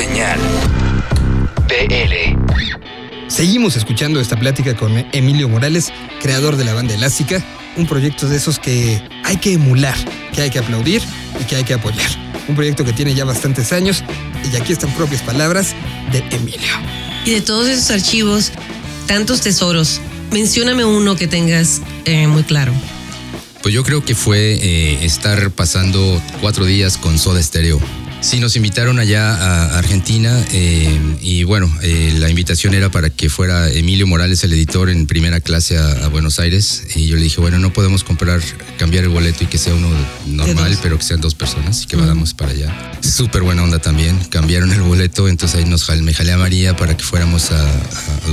Señal BL. Seguimos escuchando esta plática con Emilio Morales, creador de la banda Elástica, un proyecto de esos que hay que emular, que hay que aplaudir y que hay que apoyar. Un proyecto que tiene ya bastantes años y aquí están propias palabras de Emilio. Y de todos esos archivos, tantos tesoros, mencióname uno que tengas eh, muy claro. Pues yo creo que fue eh, estar pasando cuatro días con Soda Stereo Sí, nos invitaron allá a Argentina eh, y bueno, eh, la invitación era para que fuera Emilio Morales, el editor, en primera clase a, Buenos Aires. Y yo le dije, bueno, no podemos comprar, cambiar el boleto y que sea uno normal, pero que sean dos personas y que vayamos para allá. Súper buena onda también, cambiaron el boleto, entonces ahí nos me jalé a María para que fuéramos a,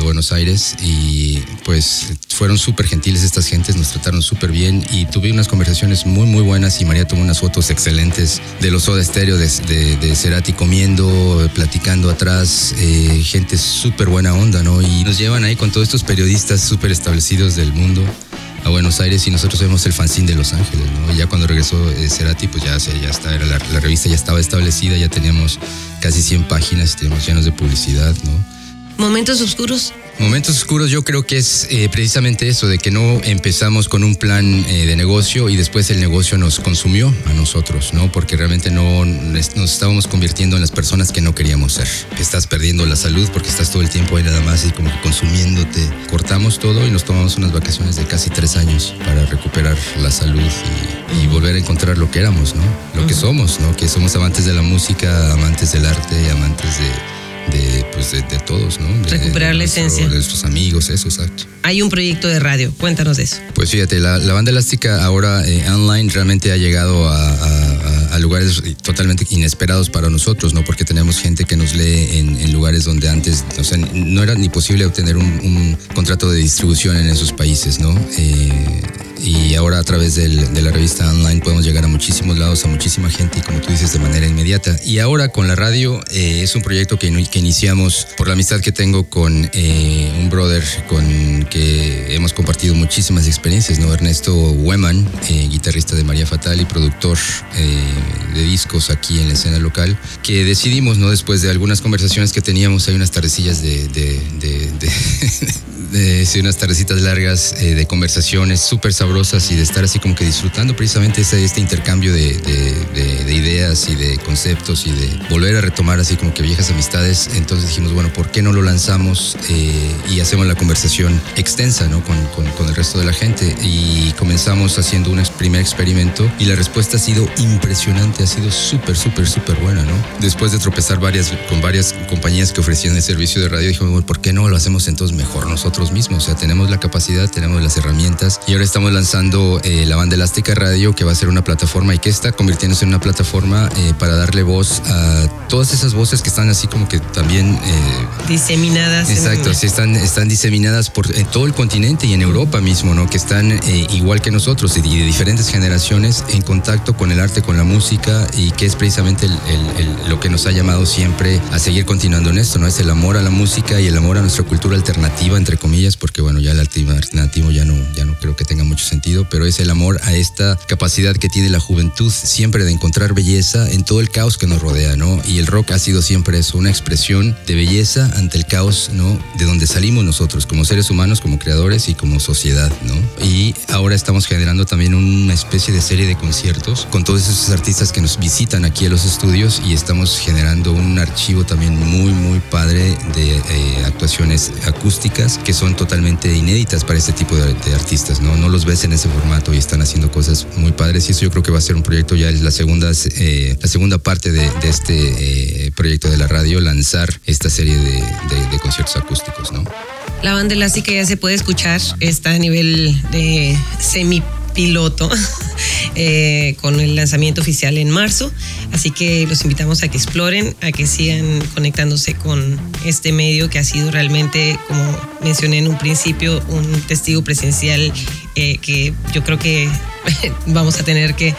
Buenos Aires y pues fueron súper gentiles estas gentes, nos trataron súper bien y tuve unas conversaciones muy muy buenas y María tomó unas fotos excelentes de los Soda Stereo de de, Cerati comiendo, platicando atrás, eh, gente súper buena onda, ¿no? Y nos llevan ahí con todos estos periodistas súper establecidos del mundo a Buenos Aires y nosotros vemos el fanzine de Los Ángeles, ¿no? Y ya cuando regresó eh, Cerati, pues ya, ya está, la, revista ya estaba establecida, ya teníamos casi 100 páginas, teníamos llenos de publicidad, ¿no? ¿Momentos oscuros? Momentos oscuros yo creo que es eh, precisamente eso, de que no empezamos con un plan eh, de negocio y después el negocio nos consumió a nosotros, ¿no? Porque realmente no nos estábamos convirtiendo en las personas que no queríamos ser. Estás perdiendo la salud porque estás todo el tiempo ahí nada más y como que consumiéndote. Cortamos todo y nos tomamos unas vacaciones de casi tres años para recuperar la salud y, volver a encontrar lo que éramos, ¿no? Lo que somos, ¿no? Que somos amantes de la música, amantes del arte, amantes de de, pues de, todos, ¿no? Recuperar la esencia. De nuestros amigos, eso, exacto. Hay un proyecto de radio, cuéntanos de eso. Pues fíjate, la, banda elástica ahora eh, online realmente ha llegado a, lugares totalmente inesperados para nosotros, ¿no? Porque tenemos gente que nos lee en, lugares donde antes, o sea, no era ni posible obtener un, contrato de distribución en esos países, ¿no? Eh, y ahora a través de la revista online podemos llegar a muchísimos lados, a muchísima gente y como tú dices de manera inmediata. Y ahora con la radio eh, es un proyecto que, que, iniciamos por la amistad que tengo con eh, un brother con que hemos compartido muchísimas experiencias, ¿no? Ernesto Weman, eh, guitarrista de María Fatal y productor de discos aquí en la escena local, que decidimos, ¿no? Después de algunas conversaciones que teníamos, hay unas tardecillas de, de, de, de unas tardecitas largas de conversaciones súper sabrosas y de estar así como que disfrutando precisamente este, este intercambio de, ideas y de conceptos y de volver a retomar así como que viejas amistades. Entonces dijimos, bueno, ¿por qué no lo lanzamos eh, y hacemos la conversación extensa ¿no? Con, con, el resto de la gente? Y comenzamos haciendo un primer experimento y la respuesta ha sido impresionante, ha sido súper, súper, súper buena, ¿no? Después de tropezar varias, con varias compañías que ofrecían el servicio de radio, dijimos, bueno, ¿por qué no lo hacemos entonces mejor nosotros mismos? O sea, tenemos la capacidad, tenemos las herramientas y ahora estamos lanzando eh, la banda elástica radio, que va a ser una plataforma y que está convirtiéndose en una plataforma eh, para darle voz a todas esas voces que están así como que también... Eh, diseminadas. Exacto, sí, están, están diseminadas por en todo el continente y en Europa mismo, ¿no? Que están igual que nosotros y de diferentes generaciones en contacto con el arte, con la música y que es precisamente lo que nos ha llamado siempre a seguir continuando en esto, ¿no? Es el amor a la música y el amor a nuestra cultura alternativa, entre comillas, porque bueno, ya el alternativo ya no, ya no creo que tenga mucho sentido, pero es el amor a esta capacidad que tiene la juventud siempre de encontrar belleza en todo el caos que nos rodea, ¿no? Y el rock ha sido siempre eso, una expresión de belleza ante el caos, ¿no? De donde salimos nosotros como seres humanos, como creadores y como sociedad, ¿no? Y ahora estamos generando también una especie de serie de conciertos con todos esos artistas que nos visitan aquí a los estudios y estamos generando un archivo también muy, muy padre de eh, actuaciones acústicas que son totalmente inéditas para este tipo de, artistas, ¿no? No los ves en ese formato y están haciendo cosas muy padres y eso yo creo que va a ser un proyecto ya es la segunda eh, la segunda parte de, este eh, proyecto de la radio lanzar esta serie de, conciertos acústicos no la banda elástica ya se puede escuchar está a nivel de semi piloto eh, con el lanzamiento oficial en marzo. Así que los invitamos a que exploren, a que sigan conectándose con este medio que ha sido realmente, como mencioné en un principio, un testigo presencial eh, que yo creo que vamos a tener que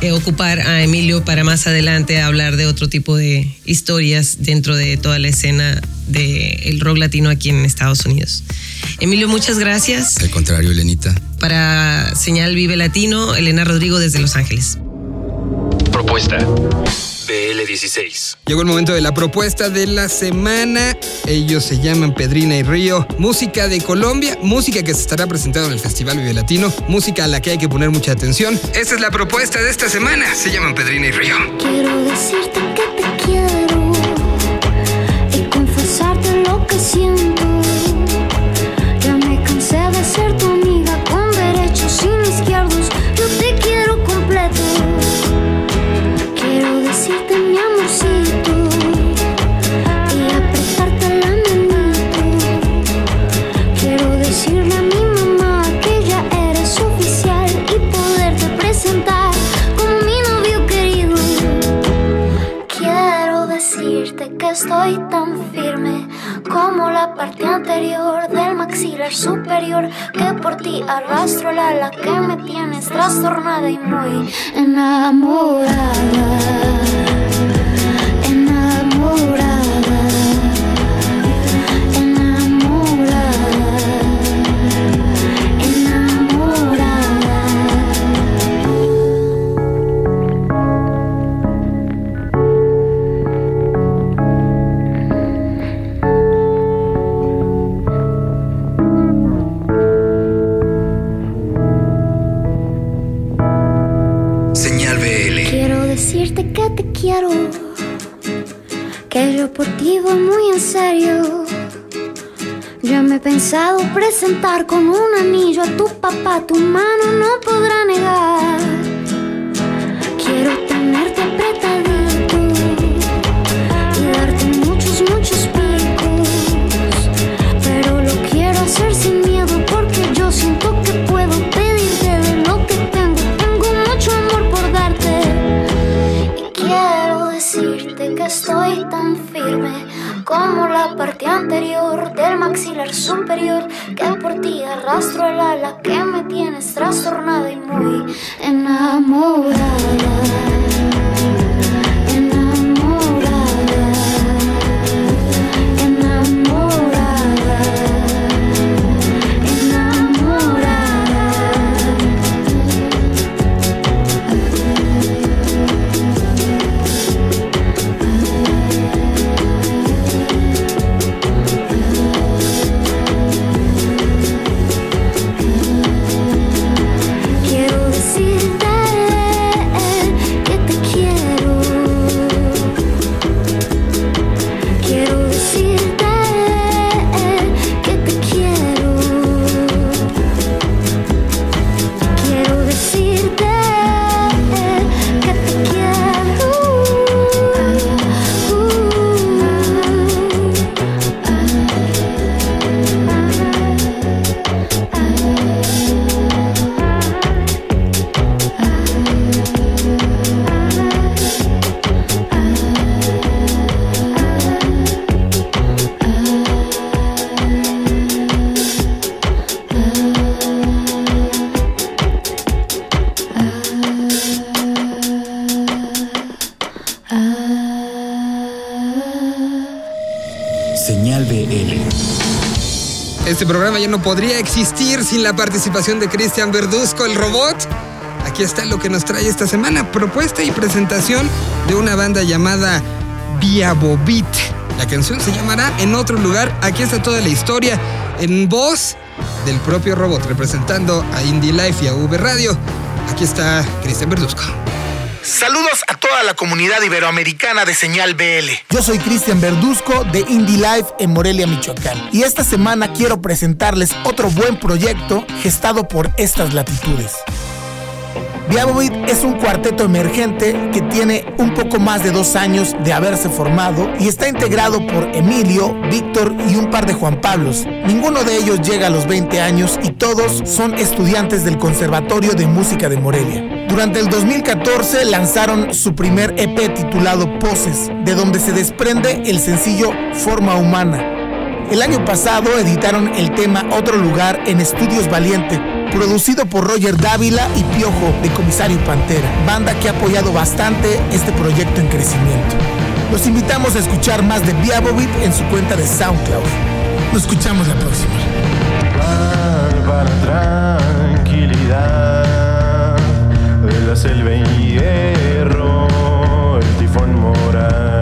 eh, ocupar a Emilio para más adelante hablar de otro tipo de historias dentro de toda la escena del rock latino aquí en Estados Unidos. Emilio, muchas gracias. Al contrario, Elenita. Para Señal Vive Latino, Elena Rodrigo desde Los Ángeles. Propuesta BL16. Llegó el momento de la propuesta de la semana. Ellos se llaman Pedrina y Río. Música de Colombia, música que se estará presentando en el Festival Vive Latino, música a la que hay que poner mucha atención. Esta es la propuesta de esta semana. Se llaman Pedrina y Río. Quiero decirte que te quiero y confesarte lo que siento. Del maxilar superior que por ti arrastro la ala que me tienes trastornada y muy. Enamorada. Presentar con un anillo a tu papá, tu mano ala que Este programa ya no podría existir sin la participación de Cristian Verduzco, el robot. Aquí está lo que nos trae esta semana, propuesta y presentación de una banda llamada Viabobit. La canción se llamará En otro lugar. Aquí está toda la historia en voz del propio robot, representando a Indie Life y a V Radio. Aquí está Cristian Verduzco. Saludos toda la comunidad iberoamericana de Señal BL. Yo soy Cristian Verduzco de Indie Life en Morelia, Michoacán. Y esta semana quiero presentarles otro buen proyecto gestado por estas latitudes. Viabovit es un cuarteto emergente que tiene un poco más de dos años de haberse formado y está integrado por Emilio, Víctor y un par de Juan Pablos. Ninguno de ellos llega a los 20 años y todos son estudiantes del Conservatorio de Música de Morelia. Durante el 2014 lanzaron su primer EP titulado Poses, de donde se desprende el sencillo Forma Humana. El año pasado editaron el tema Otro Lugar en Estudios Valiente, Producido por Roger Dávila y Piojo de Comisario Pantera, banda que ha apoyado bastante este proyecto en crecimiento. Los invitamos a escuchar más de Viabovit en su cuenta de SoundCloud. Nos escuchamos la próxima. Tranquilidad de la selva y hierro, el tifón moral.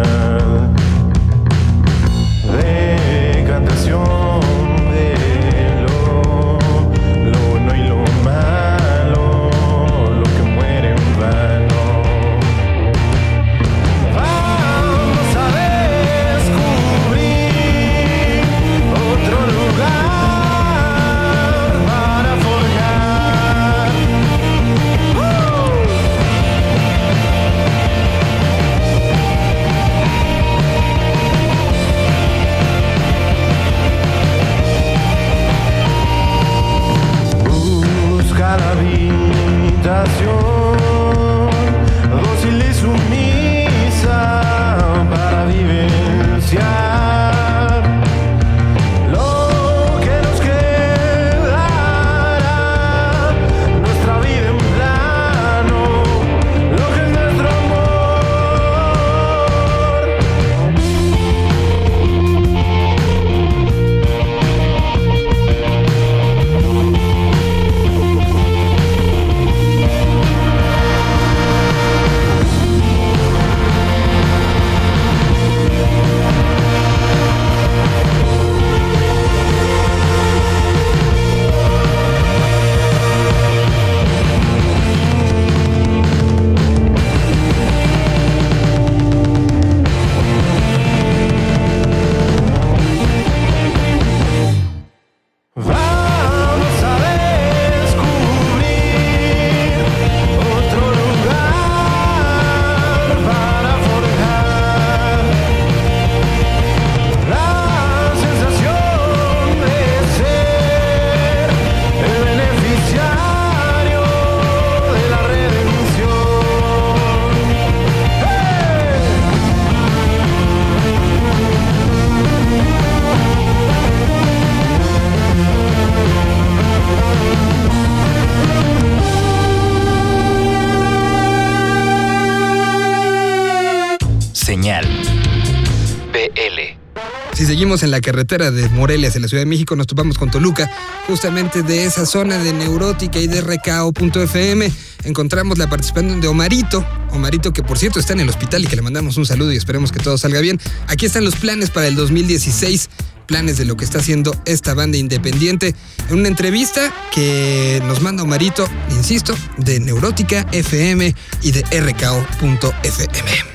En la carretera de Morelia hacia la Ciudad de México, nos topamos con Toluca, justamente de esa zona de Neurótica y de RKO.fm. Encontramos la participación de Omarito, Omarito que por cierto está en el hospital y que le mandamos un saludo y esperemos que todo salga bien. Aquí están los planes para el 2016, planes de lo que está haciendo esta banda independiente. En una entrevista que nos manda Omarito, insisto, de Neurótica FM y de RKO.fm.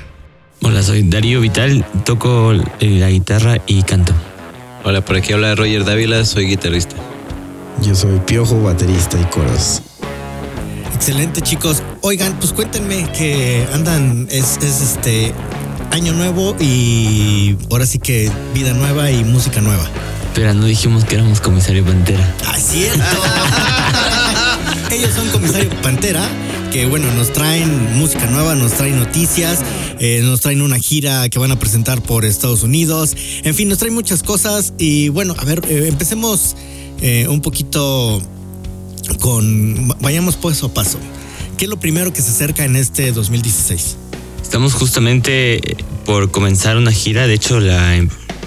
Hola, soy Darío Vital, toco la guitarra y canto. Hola, por aquí habla Roger Dávila, soy guitarrista. Yo soy Piojo, baterista y coros. Excelente, chicos. Oigan, pues cuéntenme que andan, es, es este año nuevo y ahora sí que vida nueva y música nueva. Pero no dijimos que éramos comisario Pantera. ¡Ah, es cierto! Ellos son comisario Pantera que bueno, nos traen música nueva, nos traen noticias, eh, nos traen una gira que van a presentar por Estados Unidos, en fin, nos traen muchas cosas y bueno, a ver, eh, empecemos eh, un poquito con, vayamos paso a paso. ¿Qué es lo primero que se acerca en este 2016? Estamos justamente por comenzar una gira, de hecho la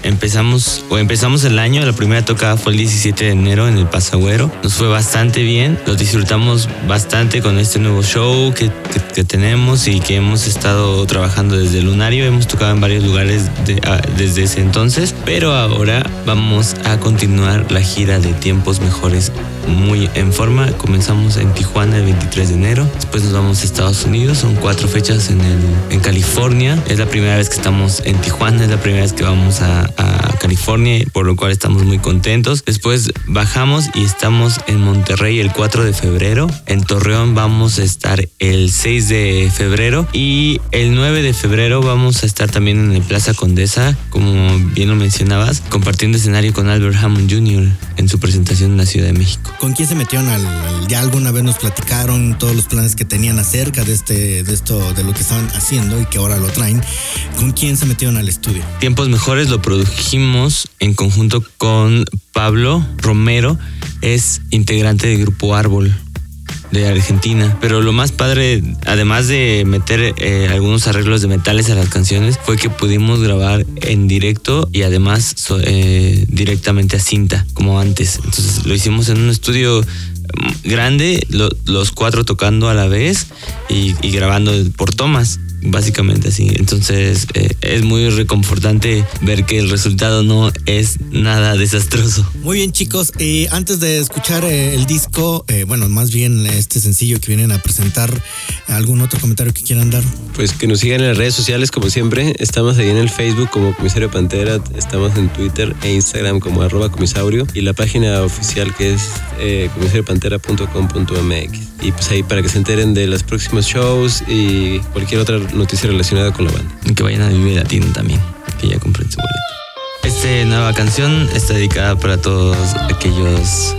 empezamos o empezamos el año, la primera tocada fue el 17 de enero en el Pasagüero. Nos fue bastante bien, lo disfrutamos bastante con este nuevo show que, que, tenemos y que hemos estado trabajando desde Lunario. Hemos tocado en varios lugares desde ese entonces, pero ahora vamos a continuar la gira de tiempos mejores muy en forma. Comenzamos en Tijuana el 23 de enero, después nos vamos a Estados Unidos, son cuatro fechas en, el, en California. Es la primera vez que estamos en Tijuana, es la primera vez que vamos a, a California, por lo cual estamos muy contentos. Después bajamos y estamos en Monterrey el 4 de febrero. En Torreón vamos a estar el 6 de febrero y el 9 de febrero vamos a estar también en el Plaza Condesa, como bien lo mencionabas, compartiendo escenario con Albert Hammond Jr. en su presentación en la Ciudad de México. ¿Con quién se metieron al, ya alguna vez nos platicaron todos los planes que tenían acerca de este de esto de lo que estaban haciendo y que ahora lo traen? ¿Con quién se metieron al estudio? Tiempos mejores lo produjimos en conjunto con Pablo Romero, es integrante del grupo Árbol de Argentina. Pero lo más padre, además de meter eh, algunos arreglos de metales a las canciones, fue que pudimos grabar en directo y además eh, directamente a cinta, como antes. Entonces lo hicimos en un estudio mm, grande, los cuatro tocando a la vez y, y grabando por tomas básicamente así. Entonces eh, es muy reconfortante ver que el resultado no es nada desastroso. Muy bien chicos, eh, antes de escuchar eh, el disco, bueno, más bien este sencillo que vienen a presentar, ¿algún otro comentario que quieran dar? Pues que nos sigan en las redes sociales como siempre, estamos ahí en el Facebook como Comisario Pantera, estamos en Twitter e Instagram como arroba comisaurio y la página oficial que es comisariopantera.com.mx y pues ahí para que se enteren de los próximos shows y cualquier otra noticia relacionada con la banda. Y que vayan a vivir Latino también, que ya compren su boleto. Esta nueva canción está dedicada para todos aquellos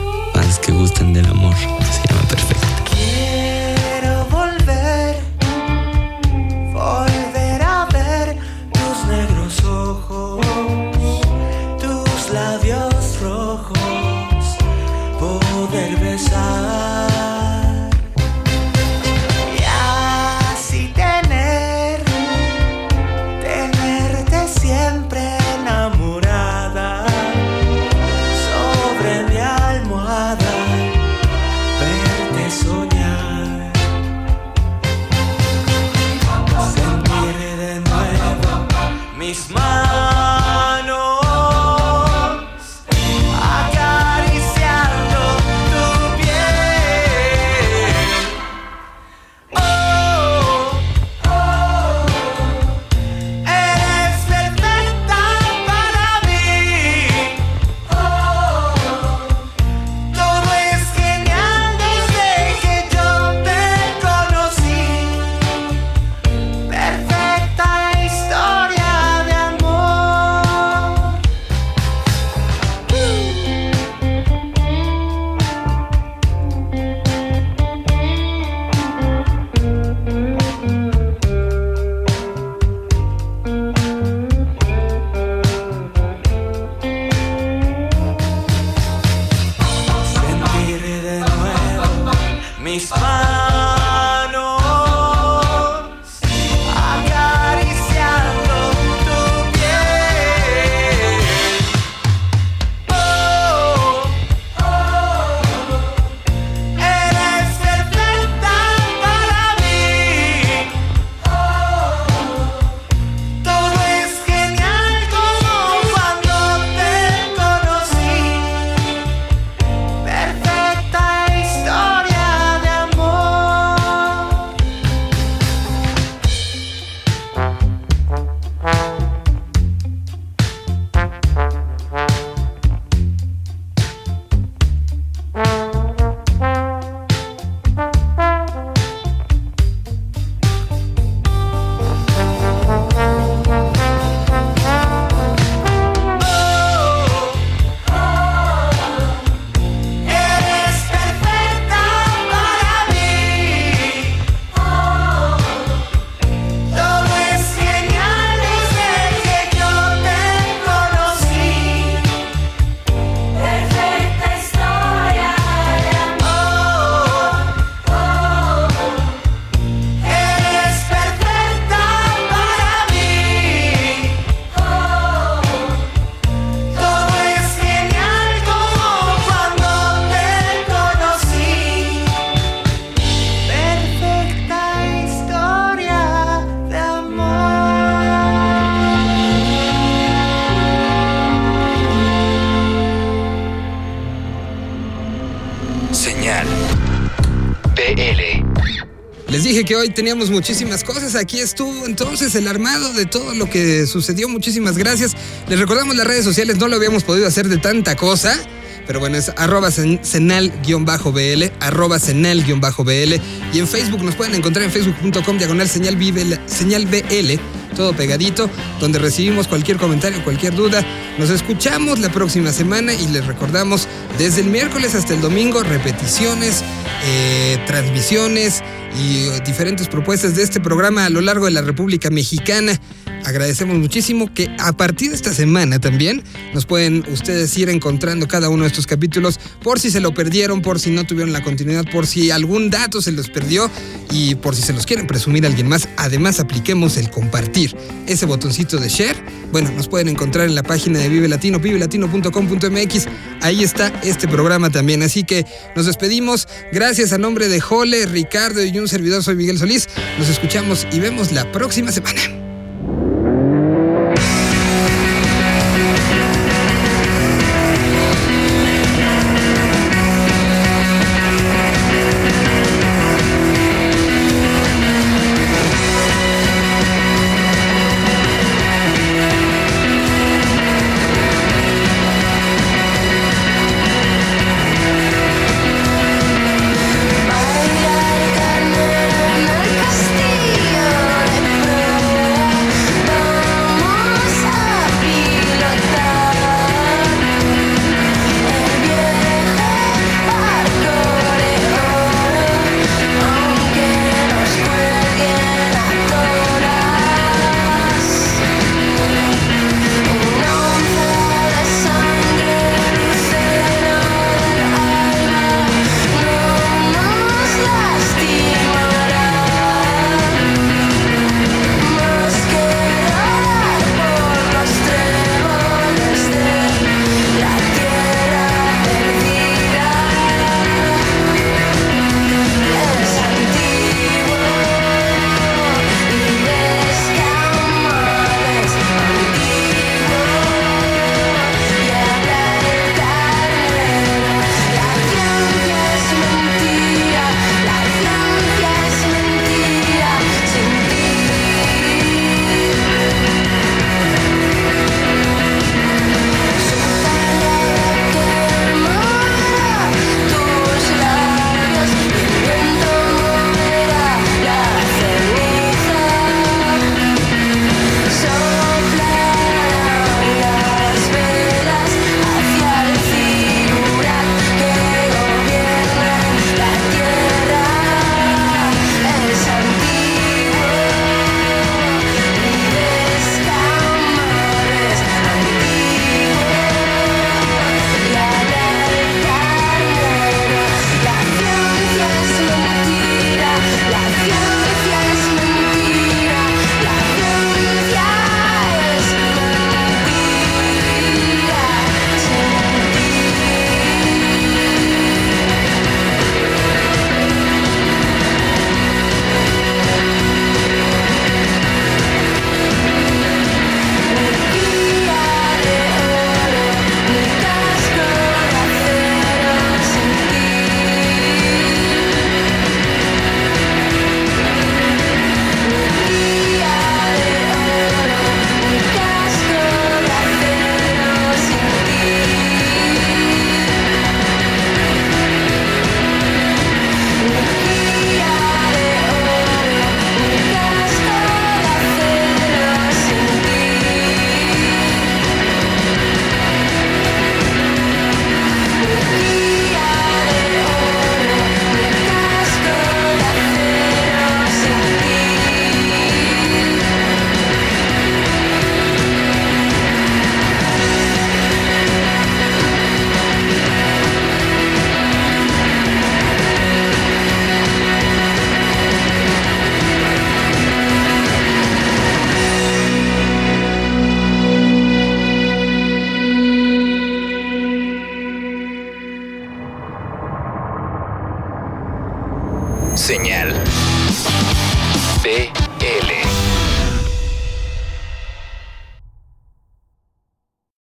funny spine. Que hoy teníamos muchísimas cosas. Aquí estuvo entonces el armado de todo lo que sucedió. Muchísimas gracias. Les recordamos las redes sociales, no lo habíamos podido hacer de tanta cosa. Pero bueno, es arroba cenal-bl, arroba cenal-bl. Y en Facebook nos pueden encontrar en facebook.com diagonal señal BL, todo pegadito, donde recibimos cualquier comentario, cualquier duda. Nos escuchamos la próxima semana y les recordamos desde el miércoles hasta el domingo repeticiones, eh, transmisiones y eh, diferentes propuestas de este programa a lo largo de la República Mexicana. Agradecemos muchísimo que a partir de esta semana también nos pueden ustedes ir encontrando cada uno de estos capítulos por si se lo perdieron, por si no tuvieron la continuidad, por si algún dato se los perdió y por si se los quieren presumir alguien más. Además, apliquemos el compartir, ese botoncito de share. Bueno, nos pueden encontrar en la página de Vive Latino, vivelatino.com.mx. Ahí está este programa también. Así que nos despedimos. Gracias a nombre de Jole, Ricardo y un servidor, soy Miguel Solís. Nos escuchamos y vemos la próxima semana.